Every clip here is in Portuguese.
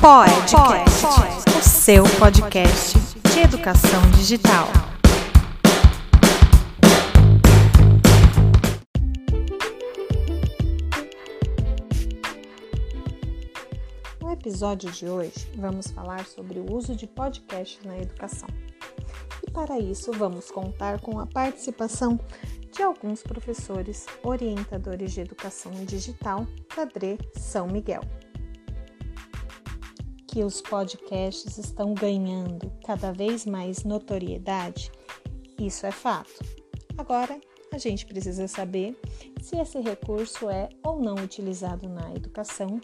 Podcast, o seu podcast de educação digital. No episódio de hoje, vamos falar sobre o uso de podcast na educação. E para isso, vamos contar com a participação de alguns professores orientadores de educação digital da DRE São Miguel. Que os podcasts estão ganhando cada vez mais notoriedade, isso é fato. Agora, a gente precisa saber se esse recurso é ou não utilizado na educação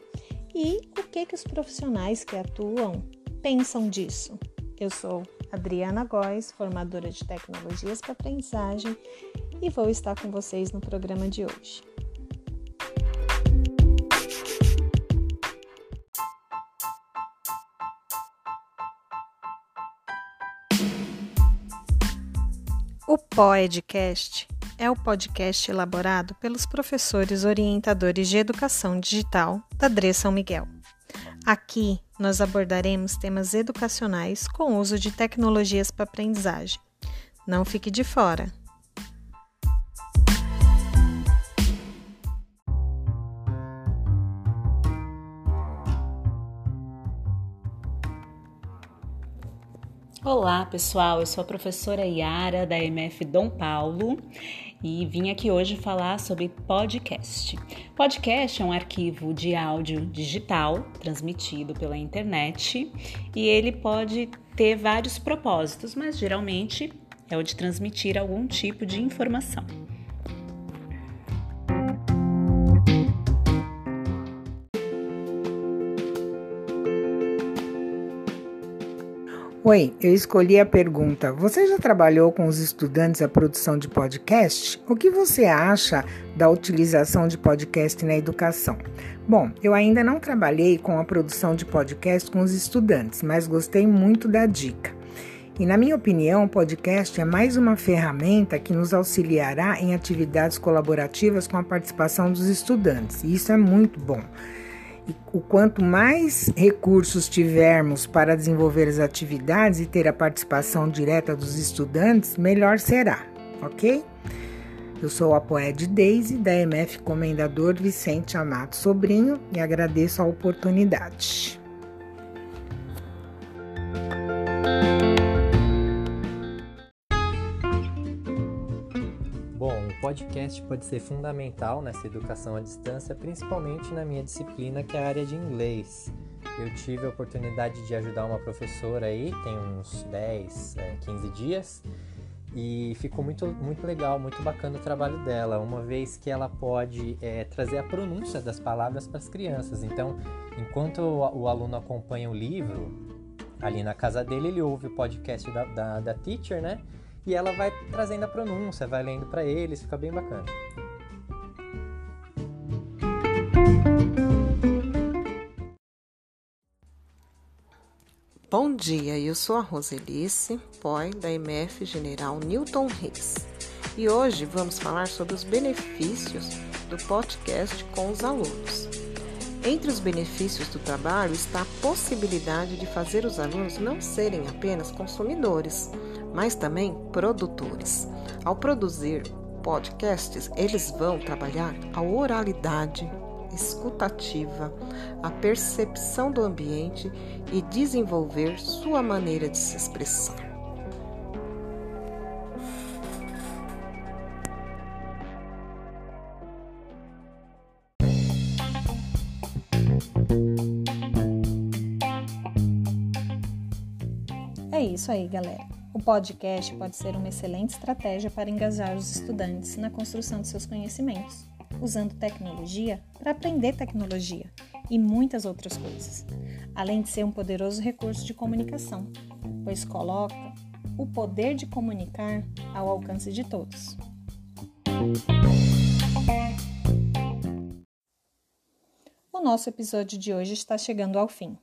e o que, que os profissionais que atuam pensam disso. Eu sou Adriana Góes, formadora de tecnologias para aprendizagem, e vou estar com vocês no programa de hoje. O Poedcast é o podcast elaborado pelos professores orientadores de educação digital da DRE São Miguel. Aqui nós abordaremos temas educacionais com uso de tecnologias para aprendizagem. Não fique de fora! Olá, pessoal. Eu sou a professora Yara da MF Dom Paulo e vim aqui hoje falar sobre podcast. Podcast é um arquivo de áudio digital transmitido pela internet e ele pode ter vários propósitos, mas geralmente é o de transmitir algum tipo de informação. Oi, eu escolhi a pergunta: Você já trabalhou com os estudantes a produção de podcast? O que você acha da utilização de podcast na educação? Bom, eu ainda não trabalhei com a produção de podcast com os estudantes, mas gostei muito da dica. E na minha opinião, o podcast é mais uma ferramenta que nos auxiliará em atividades colaborativas com a participação dos estudantes. E isso é muito bom. O quanto mais recursos tivermos para desenvolver as atividades e ter a participação direta dos estudantes, melhor será, ok? Eu sou a Poed Daisy, da MF Comendador Vicente Amato Sobrinho, e agradeço a oportunidade. Bom, o podcast pode ser fundamental nessa educação à distância, principalmente na minha disciplina, que é a área de inglês. Eu tive a oportunidade de ajudar uma professora aí, tem uns 10, 15 dias, e ficou muito, muito legal, muito bacana o trabalho dela, uma vez que ela pode é, trazer a pronúncia das palavras para as crianças. Então, enquanto o, o, aluno acompanha o livro, ali na casa dele, ele ouve o podcast da, da, da teacher, né? E ela vai trazendo a pronúncia, vai lendo para eles, fica bem bacana. Bom dia, eu sou a Roselice Poi, da MF General Newton Reis. E hoje vamos falar sobre os benefícios do podcast com os alunos. Entre os benefícios do trabalho está a possibilidade de fazer os alunos não serem apenas consumidores, mas também produtores. Ao produzir podcasts, eles vão trabalhar a oralidade escutativa, a percepção do ambiente e desenvolver sua maneira de se expressar. É isso aí, galera. O podcast pode ser uma excelente estratégia para engajar os estudantes na construção de seus conhecimentos, usando tecnologia para aprender tecnologia e muitas outras coisas, além de ser um poderoso recurso de comunicação, pois coloca o poder de comunicar ao alcance de todos. O nosso episódio de hoje está chegando ao fim.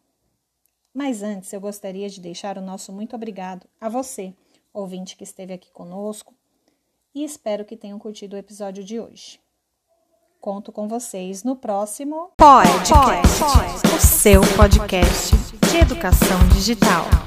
Mas antes, eu gostaria de deixar o nosso muito obrigado a você, ouvinte que esteve aqui conosco, e espero que tenham curtido o episódio de hoje. Conto com vocês no próximo Podcast, Podcast. seu podcast de educação digital.